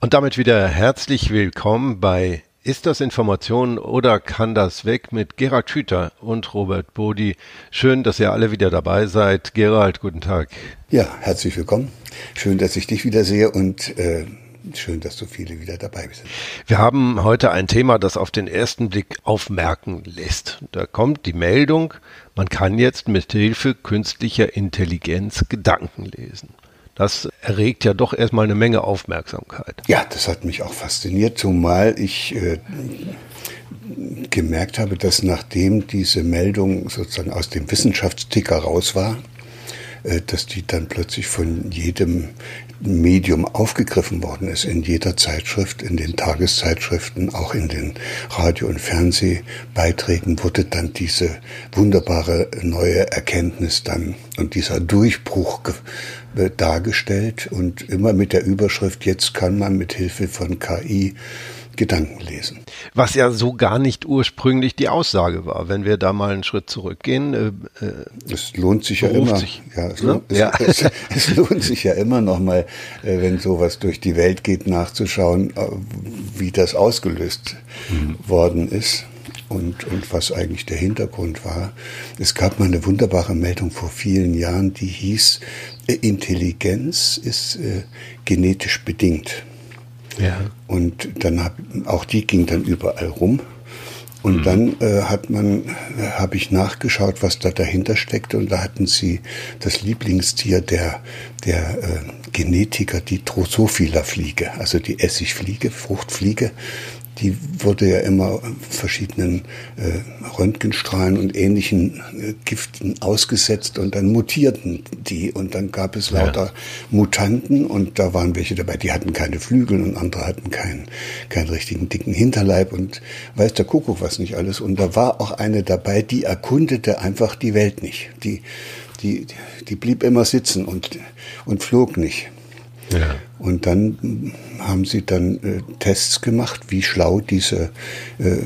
Und damit wieder herzlich willkommen bei Ist das Information oder kann das weg mit Gerald Schüter und Robert Bodi. Schön, dass ihr alle wieder dabei seid. Gerald, guten Tag. Ja, herzlich willkommen. Schön, dass ich dich wieder sehe und äh, schön, dass so viele wieder dabei sind. Wir haben heute ein Thema, das auf den ersten Blick aufmerken lässt. Da kommt die Meldung, man kann jetzt mit Hilfe künstlicher Intelligenz Gedanken lesen. Das erregt ja doch erstmal eine Menge Aufmerksamkeit. Ja, das hat mich auch fasziniert, zumal ich äh, gemerkt habe, dass nachdem diese Meldung sozusagen aus dem Wissenschaftsticker raus war, äh, dass die dann plötzlich von jedem Medium aufgegriffen worden ist, in jeder Zeitschrift, in den Tageszeitschriften, auch in den Radio- und Fernsehbeiträgen wurde dann diese wunderbare neue Erkenntnis dann und dieser Durchbruch dargestellt. Und immer mit der Überschrift, jetzt kann man mit Hilfe von KI Gedanken lesen. Was ja so gar nicht ursprünglich die Aussage war, wenn wir da mal einen Schritt zurückgehen. Äh, äh es lohnt sich ja immer. Sich, ja, es, ne? es, ja. Es, es, lohnt sich ja immer noch mal, äh, wenn sowas durch die Welt geht, nachzuschauen, äh, wie das ausgelöst mhm. worden ist und, und was eigentlich der Hintergrund war. Es gab mal eine wunderbare Meldung vor vielen Jahren, die hieß, äh, Intelligenz ist äh, genetisch bedingt. Ja. Und dann hab, auch die ging dann überall rum. Und mhm. dann äh, hat man, habe ich nachgeschaut, was da dahinter steckte, und da hatten sie das Lieblingstier der der äh, Genetiker, die Drosophila-Fliege, also die Essigfliege, Fruchtfliege die wurde ja immer verschiedenen äh, Röntgenstrahlen und ähnlichen äh, Giften ausgesetzt und dann mutierten die und dann gab es lauter ja. Mutanten und da waren welche dabei, die hatten keine Flügel und andere hatten keinen, keinen richtigen dicken Hinterleib und weiß der Kuckuck was nicht alles und da war auch eine dabei, die erkundete einfach die Welt nicht. Die, die, die blieb immer sitzen und, und flog nicht. Und dann haben sie dann äh, Tests gemacht, wie schlau diese äh,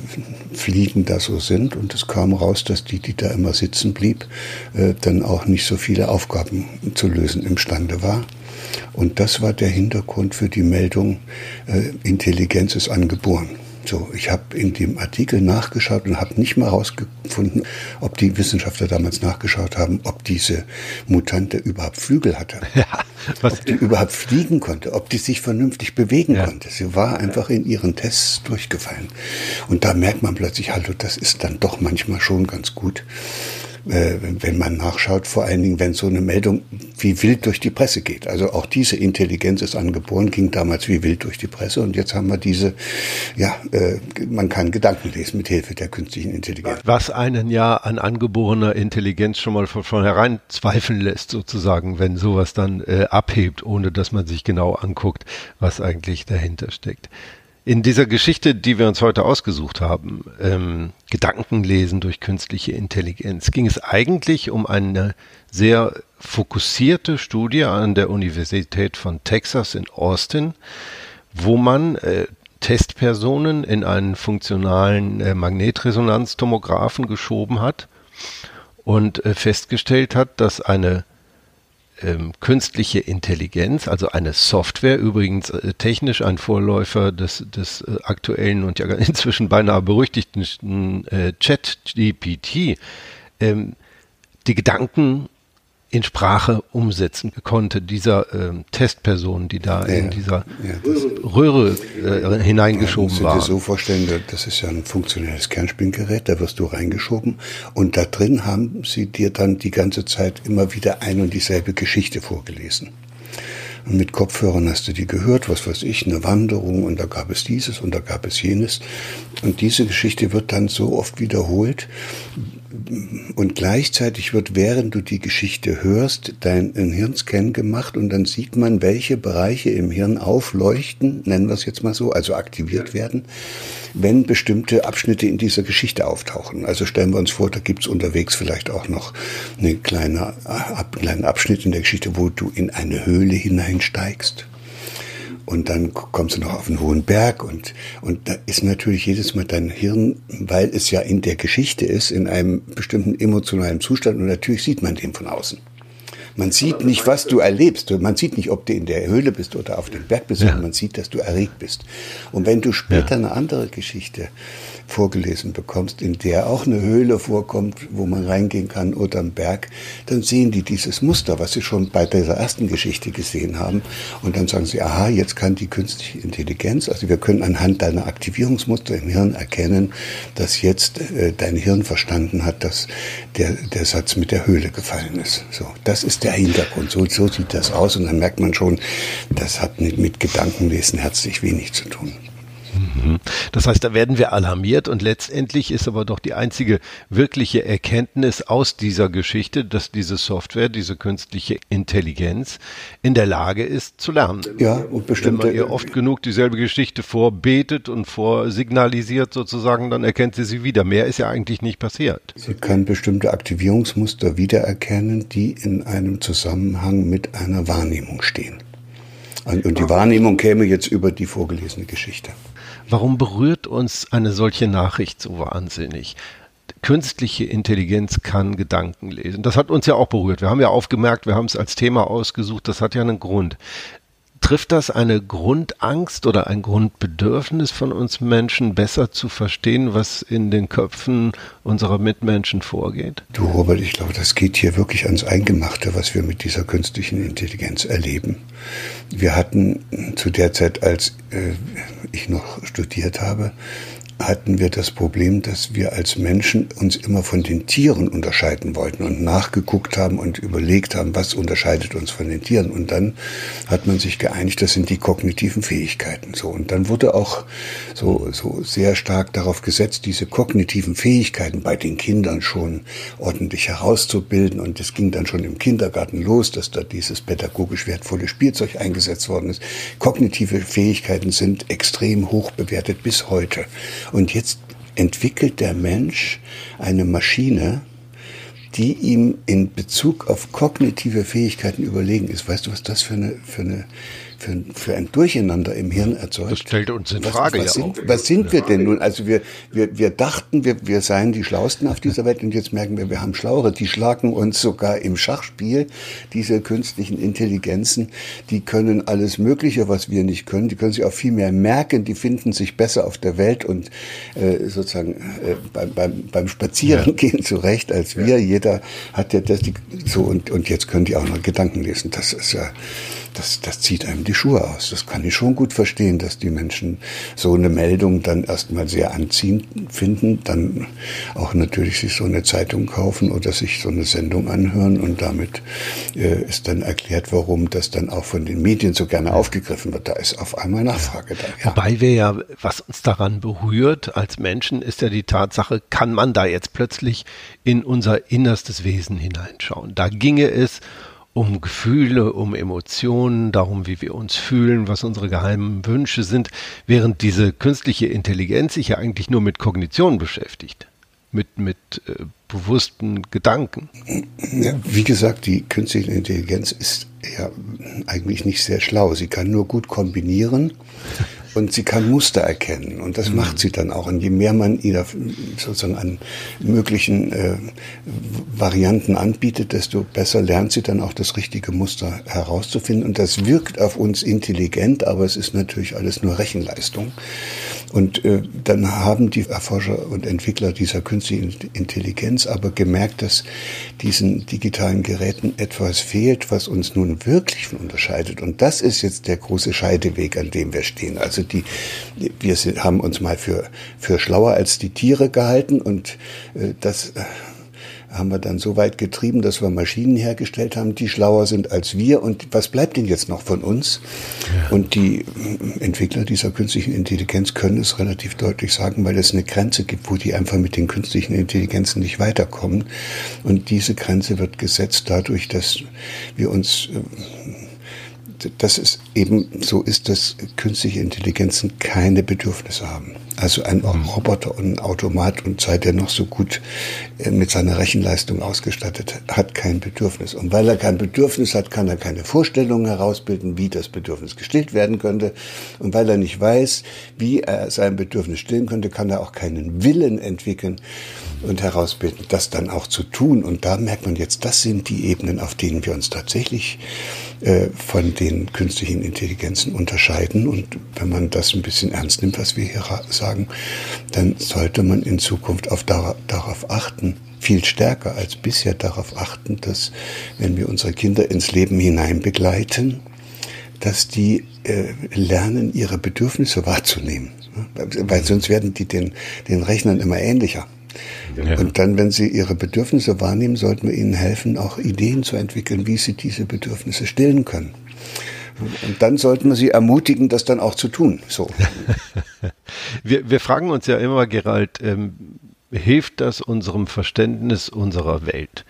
Fliegen da so sind. Und es kam raus, dass die, die da immer sitzen blieb, äh, dann auch nicht so viele Aufgaben zu lösen imstande war. Und das war der Hintergrund für die Meldung, äh, Intelligenz ist angeboren. So, ich habe in dem Artikel nachgeschaut und habe nicht mal herausgefunden, ob die Wissenschaftler damals nachgeschaut haben, ob diese Mutante überhaupt Flügel hatte, ja, ob die überhaupt fliegen konnte, ob die sich vernünftig bewegen ja. konnte. Sie war einfach in ihren Tests durchgefallen. Und da merkt man plötzlich, hallo, das ist dann doch manchmal schon ganz gut äh, wenn man nachschaut, vor allen Dingen, wenn so eine Meldung wie wild durch die Presse geht. Also auch diese Intelligenz ist angeboren, ging damals wie wild durch die Presse und jetzt haben wir diese, ja, äh, man kann Gedanken lesen mit Hilfe der künstlichen Intelligenz. Was einen ja an angeborener Intelligenz schon mal von vornherein zweifeln lässt, sozusagen, wenn sowas dann äh, abhebt, ohne dass man sich genau anguckt, was eigentlich dahinter steckt. In dieser Geschichte, die wir uns heute ausgesucht haben, ähm, Gedankenlesen durch künstliche Intelligenz, ging es eigentlich um eine sehr fokussierte Studie an der Universität von Texas in Austin, wo man äh, Testpersonen in einen funktionalen äh, Magnetresonanztomographen geschoben hat und äh, festgestellt hat, dass eine ähm, künstliche Intelligenz, also eine Software, übrigens äh, technisch ein Vorläufer des, des äh, aktuellen und ja inzwischen beinahe berüchtigten äh, Chat-GPT, ähm, die Gedanken in Sprache umsetzen konnte, dieser ähm, Testperson, die da ja, in dieser ja, Röhre äh, hineingeschoben ja, war. Du dir so vorstellen, das ist ja ein funktionelles Kernspingerät, da wirst du reingeschoben und da drin haben sie dir dann die ganze Zeit immer wieder ein und dieselbe Geschichte vorgelesen. Und mit Kopfhörern hast du die gehört, was weiß ich, eine Wanderung und da gab es dieses und da gab es jenes. Und diese Geschichte wird dann so oft wiederholt, und gleichzeitig wird, während du die Geschichte hörst, dein Hirnscan gemacht und dann sieht man, welche Bereiche im Hirn aufleuchten, nennen wir es jetzt mal so, also aktiviert werden, wenn bestimmte Abschnitte in dieser Geschichte auftauchen. Also stellen wir uns vor, da gibt's unterwegs vielleicht auch noch einen kleinen Abschnitt in der Geschichte, wo du in eine Höhle hineinsteigst und dann kommst du noch auf einen hohen Berg und, und da ist natürlich jedes Mal dein Hirn, weil es ja in der Geschichte ist, in einem bestimmten emotionalen Zustand und natürlich sieht man den von außen. Man sieht nicht, was du erlebst. Man sieht nicht, ob du in der Höhle bist oder auf dem Berg bist, ja. sondern man sieht, dass du erregt bist. Und wenn du später ja. eine andere Geschichte vorgelesen bekommst, in der auch eine Höhle vorkommt, wo man reingehen kann oder ein Berg, dann sehen die dieses Muster, was sie schon bei dieser ersten Geschichte gesehen haben. Und dann sagen sie, aha, jetzt kann die künstliche Intelligenz, also wir können anhand deiner Aktivierungsmuster im Hirn erkennen, dass jetzt äh, dein Hirn verstanden hat, dass der, der Satz mit der Höhle gefallen ist. So, das ist der Hintergrund. So, so sieht das aus. Und dann merkt man schon, das hat mit, mit Gedankenlesen herzlich wenig zu tun. Mhm. Das heißt, da werden wir alarmiert und letztendlich ist aber doch die einzige wirkliche Erkenntnis aus dieser Geschichte, dass diese Software, diese künstliche Intelligenz in der Lage ist zu lernen. Ja, und bestimmte. Wenn man ihr oft genug dieselbe Geschichte vorbetet und vorsignalisiert sozusagen, dann erkennt sie sie wieder. Mehr ist ja eigentlich nicht passiert. Sie kann bestimmte Aktivierungsmuster wiedererkennen, die in einem Zusammenhang mit einer Wahrnehmung stehen. Und die Wahrnehmung käme jetzt über die vorgelesene Geschichte. Warum berührt uns eine solche Nachricht so wahnsinnig? Künstliche Intelligenz kann Gedanken lesen. Das hat uns ja auch berührt. Wir haben ja aufgemerkt, wir haben es als Thema ausgesucht, das hat ja einen Grund. Trifft das eine Grundangst oder ein Grundbedürfnis von uns Menschen, besser zu verstehen, was in den Köpfen unserer Mitmenschen vorgeht? Du, Robert, ich glaube, das geht hier wirklich ans Eingemachte, was wir mit dieser künstlichen Intelligenz erleben. Wir hatten zu der Zeit, als äh, ich noch studiert habe, hatten wir das Problem, dass wir als Menschen uns immer von den Tieren unterscheiden wollten und nachgeguckt haben und überlegt haben, was unterscheidet uns von den Tieren. Und dann hat man sich geeinigt, das sind die kognitiven Fähigkeiten. So und dann wurde auch so so sehr stark darauf gesetzt, diese kognitiven Fähigkeiten bei den Kindern schon ordentlich herauszubilden. Und es ging dann schon im Kindergarten los, dass da dieses pädagogisch wertvolle Spielzeug eingesetzt worden ist. Kognitive Fähigkeiten sind extrem hoch bewertet bis heute. Und jetzt entwickelt der Mensch eine Maschine, die ihm in Bezug auf kognitive Fähigkeiten überlegen ist. Weißt du, was das für eine, für eine für, für ein Durcheinander im Hirn erzeugt. Das stellt uns in Frage. Was, was ja sind, auch. was sind wir denn nun? Also wir, wir, wir dachten, wir, wir seien die Schlausten auf dieser Welt und jetzt merken wir, wir haben Schlauere. Die schlagen uns sogar im Schachspiel, diese künstlichen Intelligenzen, die können alles Mögliche, was wir nicht können. Die können sich auch viel mehr merken, die finden sich besser auf der Welt und äh, sozusagen äh, beim, beim, beim Spazierengehen ja. zurecht als wir. Ja. Jeder hat ja das, die, so und, und jetzt können die auch noch Gedanken lesen. Das ist ja das, das zieht einem die Schuhe aus. Das kann ich schon gut verstehen, dass die Menschen so eine Meldung dann erstmal sehr anziehend finden, dann auch natürlich sich so eine Zeitung kaufen oder sich so eine Sendung anhören und damit äh, ist dann erklärt, warum das dann auch von den Medien so gerne aufgegriffen wird. Da ist auf einmal Nachfrage da. Ja. Wobei wir ja, was uns daran berührt als Menschen, ist ja die Tatsache, kann man da jetzt plötzlich in unser innerstes Wesen hineinschauen. Da ginge es Gefühle, um Emotionen, darum, wie wir uns fühlen, was unsere geheimen Wünsche sind, während diese künstliche Intelligenz sich ja eigentlich nur mit Kognition beschäftigt, mit, mit äh, bewussten Gedanken. Ja, wie gesagt, die künstliche Intelligenz ist ja eigentlich nicht sehr schlau. Sie kann nur gut kombinieren und sie kann Muster erkennen und das mhm. macht sie dann auch. Und je mehr man ihr sozusagen an möglichen äh, Varianten anbietet, desto besser lernt sie dann auch das richtige Muster herauszufinden. Und das wirkt auf uns intelligent, aber es ist natürlich alles nur Rechenleistung. Und äh, dann haben die Erforscher und Entwickler dieser künstlichen Intelligenz aber gemerkt, dass diesen digitalen Geräten etwas fehlt, was uns nun wirklich unterscheidet. Und das ist jetzt der große Scheideweg, an dem wir stehen. Also die, wir haben uns mal für, für schlauer als die Tiere gehalten und äh, das äh, haben wir dann so weit getrieben, dass wir Maschinen hergestellt haben, die schlauer sind als wir. Und was bleibt denn jetzt noch von uns? Ja. Und die Entwickler dieser künstlichen Intelligenz können es relativ deutlich sagen, weil es eine Grenze gibt, wo die einfach mit den künstlichen Intelligenzen nicht weiterkommen. Und diese Grenze wird gesetzt dadurch, dass wir uns äh, dass es eben so ist, dass künstliche Intelligenzen keine Bedürfnisse haben. Also ein mhm. Roboter und ein Automat und sei der noch so gut äh, mit seiner Rechenleistung ausgestattet, hat kein Bedürfnis. Und weil er kein Bedürfnis hat, kann er keine Vorstellungen herausbilden, wie das Bedürfnis gestillt werden könnte. Und weil er nicht weiß, wie er sein Bedürfnis stillen könnte, kann er auch keinen Willen entwickeln. und herausbilden, das dann auch zu tun. Und da merkt man jetzt, das sind die Ebenen, auf denen wir uns tatsächlich äh, von den künstlichen Intelligenzen unterscheiden. Und wenn man das ein bisschen ernst nimmt, was wir hier sagen, dann sollte man in Zukunft auf, darauf achten, viel stärker als bisher darauf achten, dass wenn wir unsere Kinder ins Leben hinein begleiten, dass die äh, lernen, ihre Bedürfnisse wahrzunehmen. Weil sonst werden die den, den Rechnern immer ähnlicher. Ja. Und dann, wenn sie ihre Bedürfnisse wahrnehmen, sollten wir ihnen helfen, auch Ideen zu entwickeln, wie sie diese Bedürfnisse stillen können. Und dann sollten wir sie ermutigen, das dann auch zu tun. So. wir, wir fragen uns ja immer, Gerald, ähm, hilft das unserem Verständnis unserer Welt?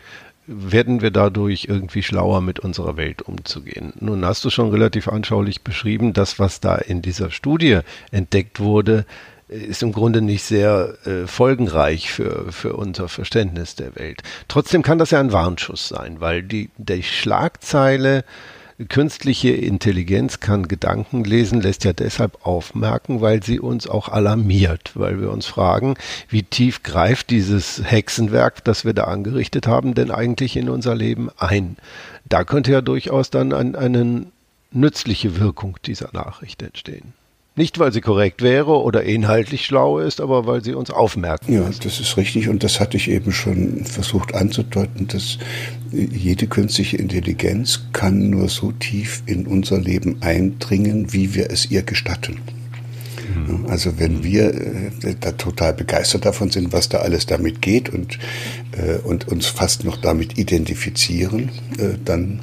werden wir dadurch irgendwie schlauer mit unserer Welt umzugehen. Nun hast du schon relativ anschaulich beschrieben, das, was da in dieser Studie entdeckt wurde, ist im Grunde nicht sehr äh, folgenreich für, für unser Verständnis der Welt. Trotzdem kann das ja ein Warnschuss sein, weil die, die Schlagzeile künstliche Intelligenz kann Gedanken lesen, lässt ja deshalb aufmerken, weil sie uns auch alarmiert, weil wir uns fragen, wie tief greift dieses Hexenwerk, das wir da angerichtet haben, denn eigentlich in unser Leben ein. Da könnte ja durchaus dann ein, eine nützliche Wirkung dieser Nachricht entstehen. Nicht, weil sie korrekt wäre oder inhaltlich schlau ist, aber weil sie uns aufmerken. Ja, das ist richtig und das hatte ich eben schon versucht anzudeuten, dass jede künstliche Intelligenz kann nur so tief in unser Leben eindringen, wie wir es ihr gestatten. Also wenn wir äh, da total begeistert davon sind, was da alles damit geht und, äh, und uns fast noch damit identifizieren, äh, dann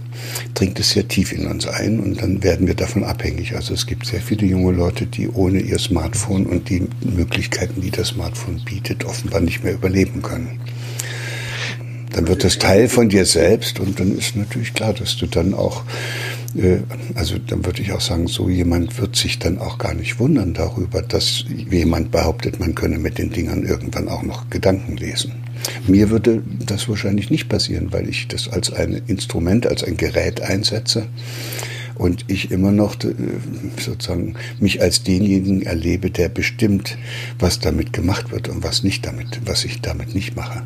dringt es sehr tief in uns ein und dann werden wir davon abhängig. Also es gibt sehr viele junge Leute, die ohne ihr Smartphone und die Möglichkeiten, die das Smartphone bietet, offenbar nicht mehr überleben können. Dann wird das Teil von dir selbst und dann ist natürlich klar, dass du dann auch also dann würde ich auch sagen, so jemand wird sich dann auch gar nicht wundern darüber, dass jemand behauptet, man könne mit den Dingern irgendwann auch noch Gedanken lesen. Mir würde das wahrscheinlich nicht passieren, weil ich das als ein Instrument, als ein Gerät einsetze und ich immer noch äh, sozusagen mich als denjenigen erlebe, der bestimmt, was damit gemacht wird und was nicht damit, was ich damit nicht mache.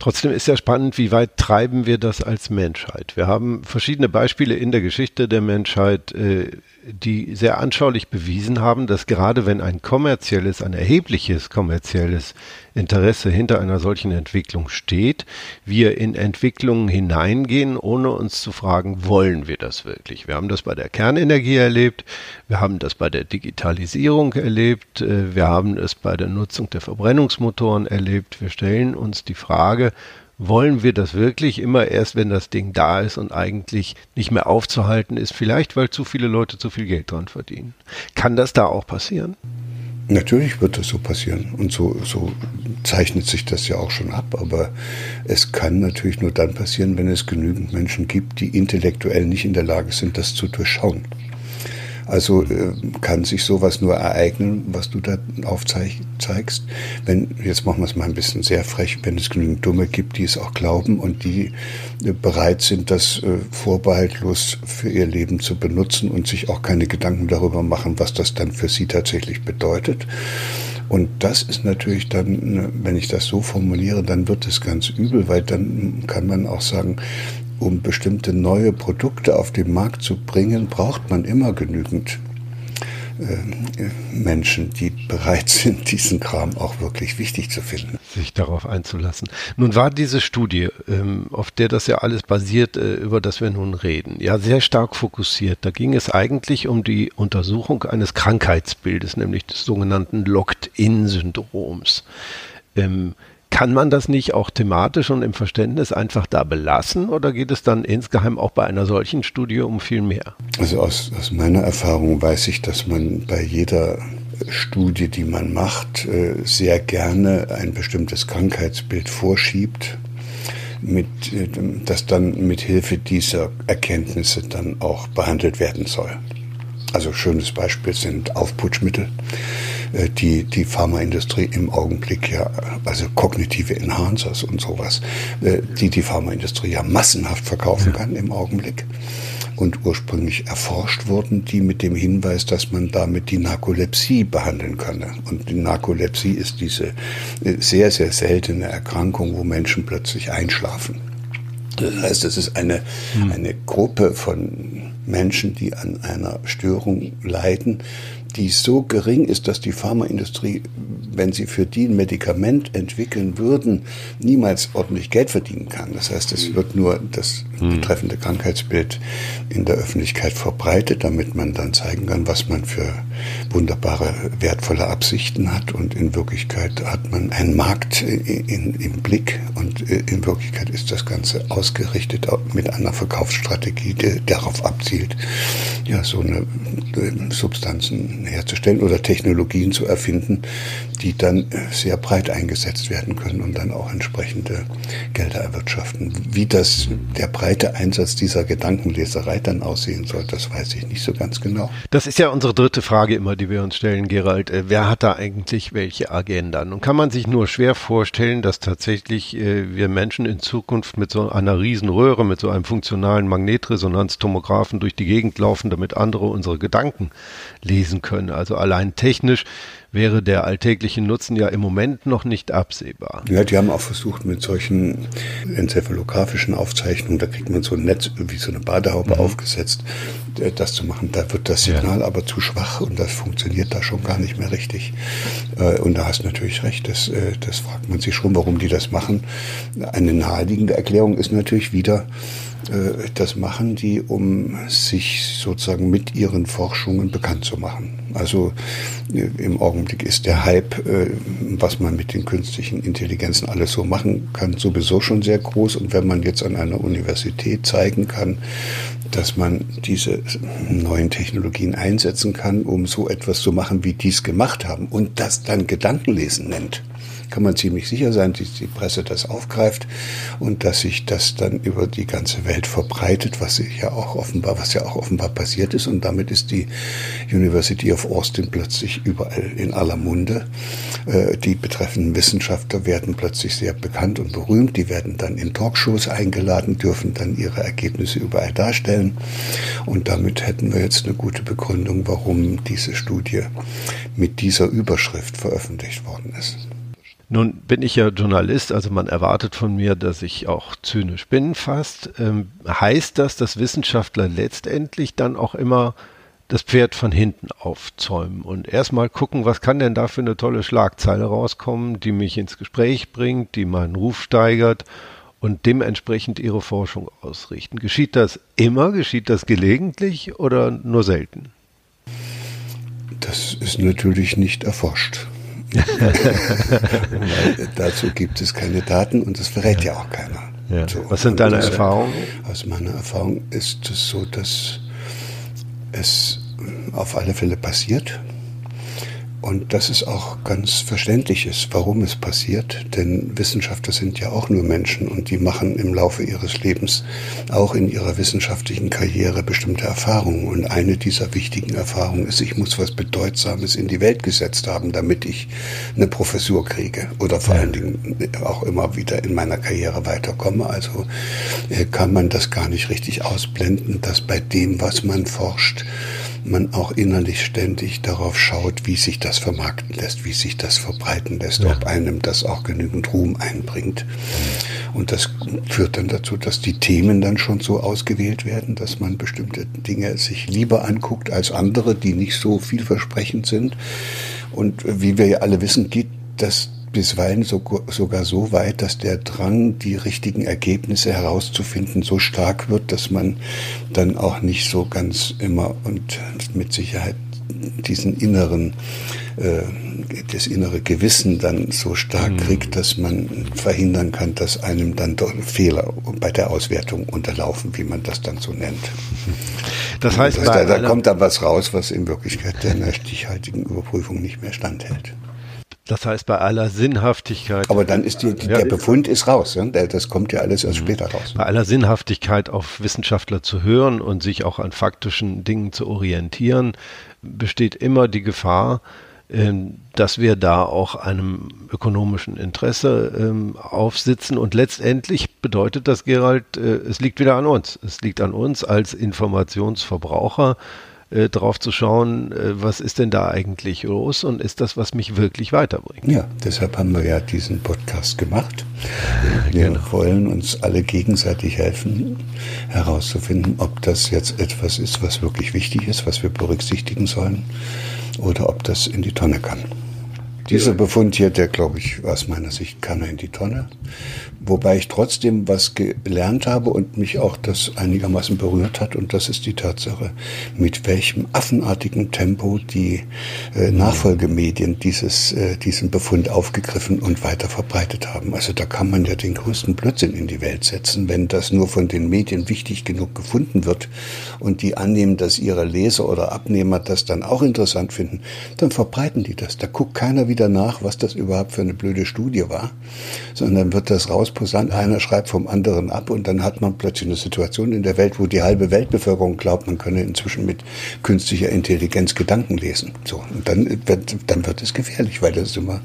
Trotzdem ist ja spannend, wie weit treiben wir das als Menschheit? Wir haben verschiedene Beispiele in der Geschichte der Menschheit, äh, die sehr anschaulich bewiesen haben, dass gerade wenn ein kommerzielles, ein erhebliches kommerzielles Interesse hinter einer solchen Entwicklung steht, wir in Entwicklungen hineingehen, ohne uns zu fragen, wollen wir das wirklich? Wir haben das bei der Kernenergie erlebt, wir haben das bei der Digitalisierung erlebt, äh, wir haben es bei der Nutzung der Verbrennungsmotoren erlebt. Wir stellen uns die Frage, wollen wir das wirklich immer erst, wenn das Ding da ist und eigentlich nicht mehr aufzuhalten ist, vielleicht weil zu viele Leute zu viel Geld dran verdienen. Kann das da auch passieren? Natürlich wird das so passieren und so, so zeichnet sich das ja auch schon ab, aber es kann natürlich nur dann passieren, wenn es genügend Menschen gibt, die intellektuell nicht in der Lage sind, das zu durchschauen. Also äh, kann sich sowas nur ereignen, was du da aufzeigst. Wenn, jetzt machen wir es mal ein bisschen sehr frech, wenn es genügend Dumme gibt, die es auch glauben und die äh, bereit sind, das äh, vorbehaltlos für ihr Leben zu benutzen und sich auch keine Gedanken darüber machen, was das dann für sie tatsächlich bedeutet. Und das ist natürlich dann, ne, wenn ich das so formuliere, dann wird es ganz übel, weil dann kann man auch sagen, um bestimmte neue Produkte auf den Markt zu bringen, braucht man immer genügend äh, Menschen, die bereit sind, diesen Kram auch wirklich wichtig zu finden. Sich darauf einzulassen. Nun war diese Studie, ähm, auf der das ja alles basiert, äh, über das wir nun reden, ja sehr stark fokussiert. Da ging es eigentlich um die Untersuchung eines Krankheitsbildes, nämlich des sogenannten Locked-in-Syndroms. Kann man das nicht auch thematisch und im Verständnis einfach da belassen oder geht es dann insgeheim auch bei einer solchen Studie um viel mehr? Also aus, aus meiner Erfahrung weiß ich, dass man bei jeder Studie, die man macht, äh, sehr gerne ein bestimmtes Krankheitsbild vorschiebt, mit, äh, das dann mit Hilfe dieser Erkenntnisse dann auch behandelt werden soll. Also schönes Beispiel sind Aufputschmittel die die Pharmaindustrie im Augenblick ja, also kognitive Enhancers und sowas, äh, die die Pharmaindustrie ja massenhaft verkaufen kann im Augenblick und ursprünglich erforscht wurden, die mit dem Hinweis, dass man damit die Narkolepsie behandeln könne. Und die Narkolepsie ist diese äh, sehr, sehr seltene Erkrankung, wo Menschen plötzlich einschlafen. Das heißt, es ist eine, hm. eine Gruppe von Menschen, die an einer Störung leiden, die so gering ist, dass die Pharmaindustrie, wenn sie für die ein Medikament entwickeln würden, niemals ordentlich Geld verdienen kann. Das heißt, es wird nur das hm. betreffende Krankheitsbild in der Öffentlichkeit verbreitet, damit man dann zeigen kann, was man für wunderbare, wertvolle Absichten hat. Und in Wirklichkeit hat man einen Markt in, im Blick und äh, in Wirklichkeit ist das Ganze ausgerichtet mit einer Verkaufsstrategie, die darauf abzielt, ja, so eine äh, Herzustellen oder Technologien zu erfinden, die dann sehr breit eingesetzt werden können und dann auch entsprechende Gelder erwirtschaften. Wie das der breite Einsatz dieser Gedankenleserei dann aussehen soll, das weiß ich nicht so ganz genau. Das ist ja unsere dritte Frage immer, die wir uns stellen, Gerald. Äh, wer hat da eigentlich welche Agenda? Nun kann man sich nur schwer vorstellen, dass tatsächlich äh, wir Menschen in Zukunft mit so einer Riesenröhre, mit so einem funktionalen Magnetresonanztomographen durch die Gegend laufen, damit andere unsere Gedanken lesen können. Also allein technisch wäre der alltägliche Nutzen ja im Moment noch nicht absehbar. Ja, die haben auch versucht mit solchen enzephalografischen Aufzeichnungen, da kriegt man so ein Netz wie so eine Badehaube mhm. aufgesetzt, äh, das zu machen. Da wird das Signal ja. aber zu schwach und das funktioniert da schon gar nicht mehr richtig. Äh, und da hast du natürlich recht, das, äh, das fragt man sich schon, warum die das machen. Eine naheliegende Erklärung ist natürlich wieder, das machen die, um sich sozusagen mit ihren Forschungen bekannt zu machen. Also im Augenblick ist der Hype, äh, was man mit den künstlichen Intelligenzen alles so machen kann, sowieso schon sehr groß. Und wenn man jetzt an einer Universität zeigen kann, dass man diese neuen Technologien einsetzen kann, um so etwas zu machen, wie die es gemacht haben und das dann Gedankenlesen nennt, kann man ziemlich sicher sein, dass die Presse das aufgreift und dass sich das dann über die ganze Welt verbreitet, was ja auch offenbar, was ja auch offenbar passiert ist. Und damit ist die University of Austin plötzlich überall in aller Munde. Äh, die betreffenden Wissenschaftler werden plötzlich sehr bekannt und berühmt. Die werden dann in Talkshows eingeladen, dürfen dann ihre Ergebnisse überall darstellen. Und damit hätten wir jetzt eine gute Begründung, warum diese Studie mit dieser Überschrift veröffentlicht worden ist. Nun bin ich ja Journalist, also man erwartet von mir, dass ich auch zynisch bin fast. Ähm, heißt das, dass Wissenschaftler letztendlich dann auch immer das Pferd von hinten aufzäumen und erstmal gucken, was kann denn da für eine tolle Schlagzeile rauskommen, die mich ins Gespräch bringt, die meinen Ruf steigert und dementsprechend ihre Forschung ausrichten. Geschieht das immer? Geschieht das gelegentlich oder nur selten? Das ist natürlich nicht erforscht. Weil dazu gibt es keine Daten und das verrät ja, ja auch keiner. Ja. So, Was sind deine Erfahrungen? Aus meiner Erfahrung ist es so, dass es auf alle Fälle passiert und dass es auch ganz verständlich ist, warum es passiert, denn Wissenschaftler sind ja auch nur Menschen und die machen im Laufe ihres Lebens auch in ihrer wissenschaftlichen Karriere bestimmte Erfahrungen. Und eine dieser wichtigen Erfahrungen ist, ich muss was Bedeutsames in die Welt gesetzt haben, damit ich eine Professur kriege oder vor allen Dingen auch immer wieder in meiner Karriere weiterkomme. Also äh, kann man das gar nicht richtig ausblenden, dass bei dem, was man forscht, man auch innerlich ständig darauf schaut, wie sich das vermarkten lässt, wie sich das verbreiten lässt, ja. ob einem das auch genügend Ruhm einbringt. Und das führt dann dazu, dass die Themen dann schon so ausgewählt werden, dass man bestimmte Dinge sich lieber anguckt als andere, die nicht so vielversprechend sind. Und wie wir ja alle wissen, geht das bisweilen sogar so weit, dass der Drang, die richtigen Ergebnisse herauszufinden, so stark wird, dass man dann auch nicht so ganz immer und mit Sicherheit diesen inneren, äh, das innere Gewissen dann so stark mhm. kriegt, dass man verhindern kann, dass einem dann Fehler bei der Auswertung unterlaufen, wie man das dann so nennt. Das heißt, das, da, da kommt dann was raus, was in Wirklichkeit der stichhaltigen Überprüfung nicht mehr standhält. Das heißt, bei aller Sinnhaftigkeit. Aber dann ist die, die ja, der Befund ist raus. Ja? Das kommt ja alles erst mhm. später raus. Bei aller Sinnhaftigkeit auf Wissenschaftler zu hören und sich auch an faktischen Dingen zu orientieren, besteht immer die Gefahr, ähm, dass wir da auch einem ökonomischen Interesse ähm, aufsitzen. Und letztendlich bedeutet das, Gerald, äh, es liegt wieder an uns. Es liegt an uns als Informationsverbraucher, äh, drauf zu schauen, äh, was ist denn da eigentlich los und ist das, was mich wirklich weiterbringt. Ja, deshalb haben wir ja diesen Podcast gemacht. Wir genau. wollen uns alle gegenseitig helfen, herauszufinden, ob das jetzt etwas ist, was wirklich wichtig ist, was wir berücksichtigen sollen oder ob das in die Tonne kann. Dieser Befund hier, der glaube ich aus meiner Sicht kann er in die Tonne. Wobei ich trotzdem was gelernt habe und mich auch das einigermaßen berührt hat. Und das ist die Tatsache, mit welchem affenartigen Tempo die äh, Nachfolgemedien dieses, äh, diesen Befund aufgegriffen und weiter verbreitet haben. Also da kann man ja den größten Blödsinn in die Welt setzen, wenn das nur von den Medien wichtig genug gefunden wird und die annehmen, dass ihre Leser oder Abnehmer das dann auch interessant finden, dann verbreiten die das. Da guckt keiner wieder nach, was das überhaupt für eine blöde Studie war, sondern wird das raus posant, einer schreibt vom anderen ab und dann hat man plötzlich eine Situation in der Welt, wo die halbe Weltbevölkerung glaubt, man könne inzwischen mit künstlicher Intelligenz Gedanken lesen. So, und dann wird, dann wird es gefährlich, weil das ist immer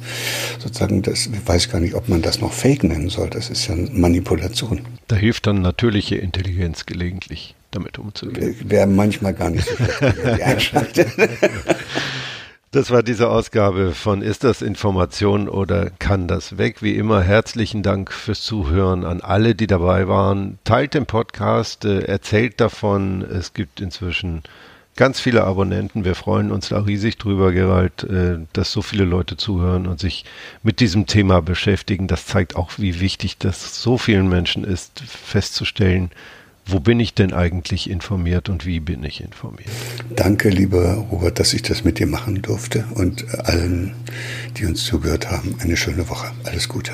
sozusagen, das, ich weiß gar nicht, ob man das noch Fake nennen soll, das ist ja Manipulation. Da hilft dann natürliche Intelligenz gelegentlich damit umzugehen. Wäre manchmal gar nicht so schlecht, Das war diese Ausgabe von Ist das Information oder kann das weg? Wie immer herzlichen Dank fürs Zuhören an alle, die dabei waren. Teilt den Podcast, äh, erzählt davon. Es gibt inzwischen ganz viele Abonnenten. Wir freuen uns da riesig drüber, Gerald, äh, dass so viele Leute zuhören und sich mit diesem Thema beschäftigen. Das zeigt auch, wie wichtig das so vielen Menschen ist, festzustellen, wo bin ich denn eigentlich informiert und wie bin ich informiert? Danke, lieber Robert, dass ich das mit dir machen durfte und allen, die uns zugehört haben, eine schöne Woche. Alles Gute.